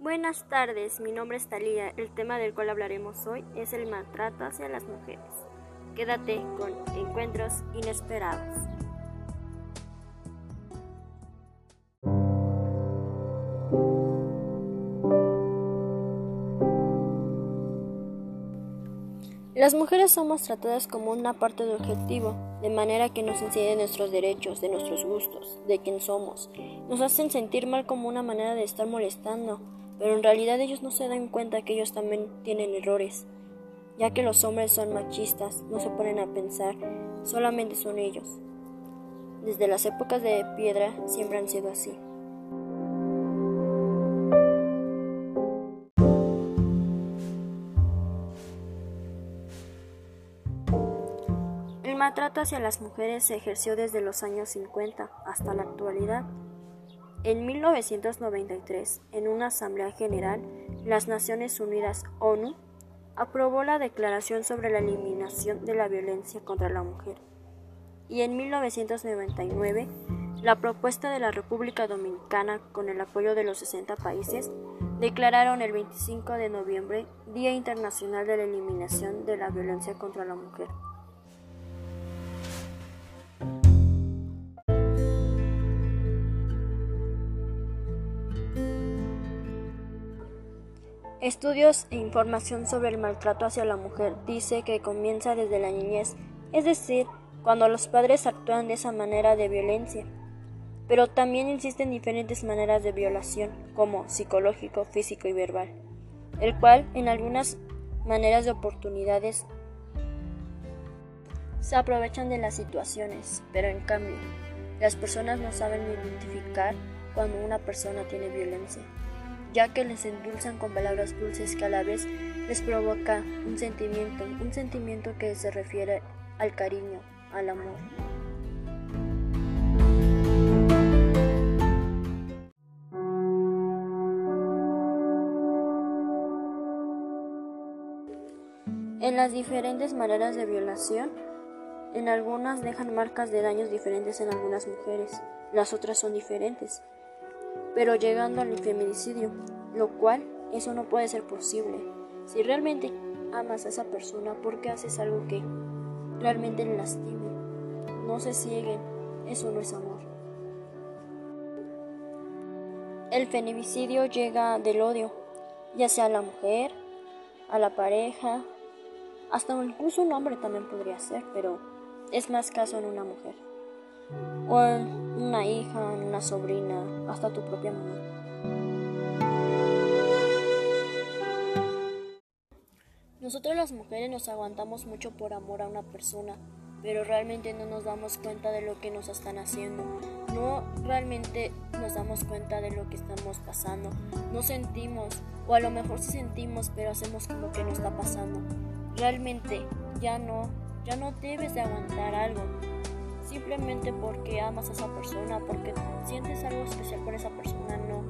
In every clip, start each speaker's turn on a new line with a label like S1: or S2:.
S1: Buenas tardes, mi nombre es Talía. El tema del cual hablaremos hoy es el maltrato hacia las mujeres. Quédate con encuentros inesperados. Las mujeres somos tratadas como una parte de objetivo, de manera que nos inciden nuestros derechos, de nuestros gustos, de quién somos. Nos hacen sentir mal como una manera de estar molestando, pero en realidad ellos no se dan cuenta que ellos también tienen errores, ya que los hombres son machistas, no se ponen a pensar, solamente son ellos. Desde las épocas de piedra siempre han sido así. El maltrato hacia las mujeres se ejerció desde los años 50 hasta la actualidad. En 1993, en una Asamblea General, las Naciones Unidas ONU aprobó la Declaración sobre la Eliminación de la Violencia contra la Mujer. Y en 1999, la propuesta de la República Dominicana, con el apoyo de los 60 países, declararon el 25 de noviembre Día Internacional de la Eliminación de la Violencia contra la Mujer. Estudios e información sobre el maltrato hacia la mujer dice que comienza desde la niñez, es decir, cuando los padres actúan de esa manera de violencia. Pero también existen diferentes maneras de violación, como psicológico, físico y verbal, el cual en algunas maneras de oportunidades se aprovechan de las situaciones, pero en cambio, las personas no saben identificar cuando una persona tiene violencia ya que les endulzan con palabras dulces que a la vez les provoca un sentimiento, un sentimiento que se refiere al cariño, al amor. En las diferentes maneras de violación, en algunas dejan marcas de daños diferentes en algunas mujeres, las otras son diferentes pero llegando al feminicidio, lo cual eso no puede ser posible. Si realmente amas a esa persona, ¿por qué haces algo que realmente le lastime? No se cieguen, eso no es amor. El feminicidio llega del odio, ya sea a la mujer, a la pareja, hasta incluso un hombre también podría ser, pero es más caso en una mujer o una hija, una sobrina, hasta tu propia mamá. Nosotros las mujeres nos aguantamos mucho por amor a una persona, pero realmente no nos damos cuenta de lo que nos están haciendo. No realmente nos damos cuenta de lo que estamos pasando. No sentimos, o a lo mejor sí sentimos, pero hacemos como que no está pasando. Realmente ya no, ya no debes de aguantar algo simplemente porque amas a esa persona, porque sientes algo especial por esa persona, no.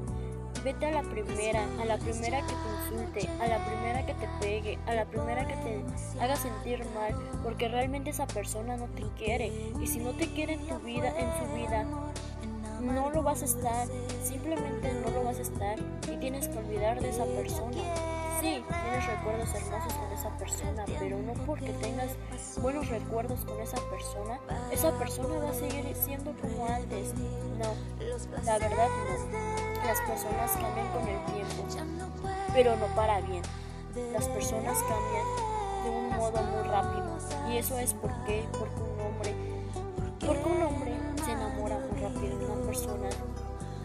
S1: Vete a la primera, a la primera que te insulte, a la primera que te pegue, a la primera que te haga sentir mal, porque realmente esa persona no te quiere. Y si no te quiere en tu vida, en su vida, no lo vas a estar, simplemente no lo vas a estar y tienes que olvidar de esa persona. Sí, tienes recuerdos hermosos con esa persona, pero no porque tengas buenos recuerdos con esa persona, esa persona va a seguir siendo como antes. No, la verdad no. Las personas cambian con el tiempo, pero no para bien. Las personas cambian de un modo muy rápido y eso es porque, porque un hombre, porque un hombre se enamora muy rápido de una persona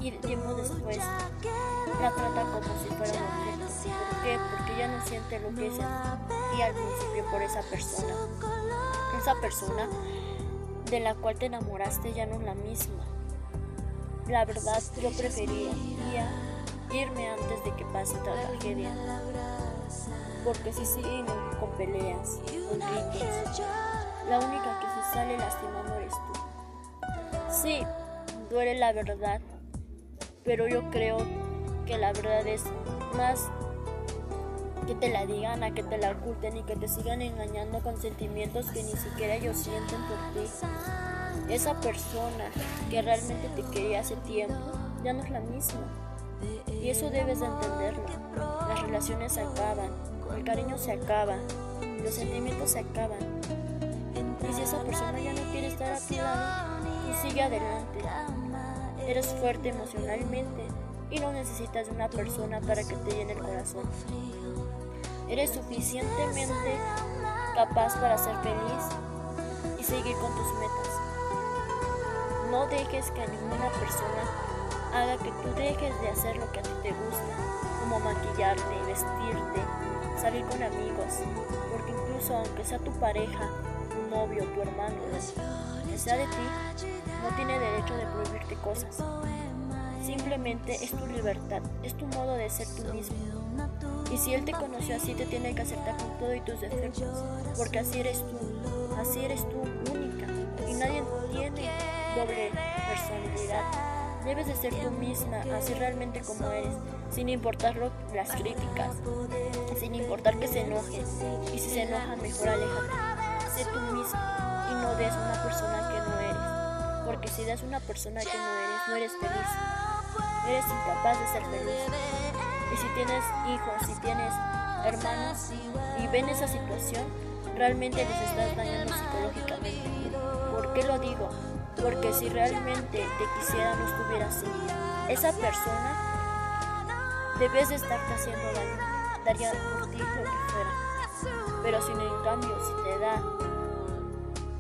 S1: y tiempo después la trata como si fuera un objeto. ¿Por qué? Porque ella no siente lo que y al principio por esa persona. Esa persona de la cual te enamoraste ya no es la misma. La verdad, yo preferiría irme antes de que pase otra tragedia. Porque si siguen con peleas, con gritos, la única que se sale lastimando eres tú. Sí, duele la verdad, pero yo creo que la verdad es más que te la digan a que te la oculten y que te sigan engañando con sentimientos que ni siquiera ellos sienten por ti. Esa persona que realmente te quería hace tiempo ya no es la misma. Y eso debes de entenderlo. Las relaciones se acaban, el cariño se acaba, los sentimientos se acaban. Y si esa persona ya no quiere estar a tu lado, sigue adelante. Eres fuerte emocionalmente y no necesitas de una persona para que te llene el corazón. Eres suficientemente capaz para ser feliz y seguir con tus metas. No dejes que ninguna persona haga que tú dejes de hacer lo que a ti te gusta, como maquillarte, vestirte, salir con amigos, porque incluso aunque sea tu pareja, tu novio, tu hermano, sea de ti, no tiene derecho de prohibirte cosas. Simplemente es tu libertad, es tu modo de ser tú mismo. Y si él te conoció así, te tiene que aceptar con todo y tus defectos, porque así eres tú, así eres tú única, y nadie tiene doble personalidad. Debes de ser tú misma, así realmente como eres, sin importar las críticas, sin importar que se enoje, y si se enoja, mejor aléjate. Sé tú misma no des una persona que no eres, porque si das una persona que no eres, no eres feliz, eres incapaz de ser feliz. Y si tienes hijos, si tienes hermanos y ven esa situación, realmente les estás dañando psicológicamente. ¿Por qué lo digo? Porque si realmente te quisiera no estuviera así, esa persona debes de estarte haciendo daño, daría por ti lo que fuera. Pero si en cambio si te da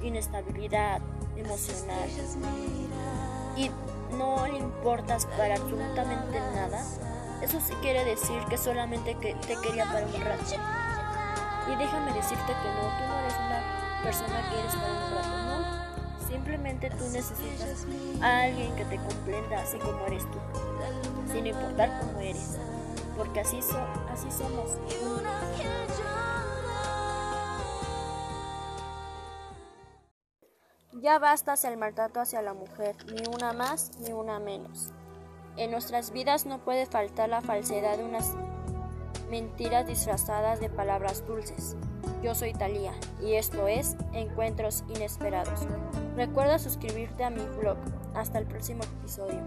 S1: inestabilidad emocional y no le importas para absolutamente nada, eso sí quiere decir que solamente que te quería para un rato. Y déjame decirte que no, tú no eres una persona que eres para un rato, no. Simplemente tú necesitas a alguien que te comprenda así como eres tú, sin importar cómo eres, porque así, so, así somos. Ya basta el maltrato hacia la mujer, ni una más ni una menos. En nuestras vidas no puede faltar la falsedad de unas mentiras disfrazadas de palabras dulces. Yo soy Talía y esto es Encuentros Inesperados. Recuerda suscribirte a mi blog. Hasta el próximo episodio.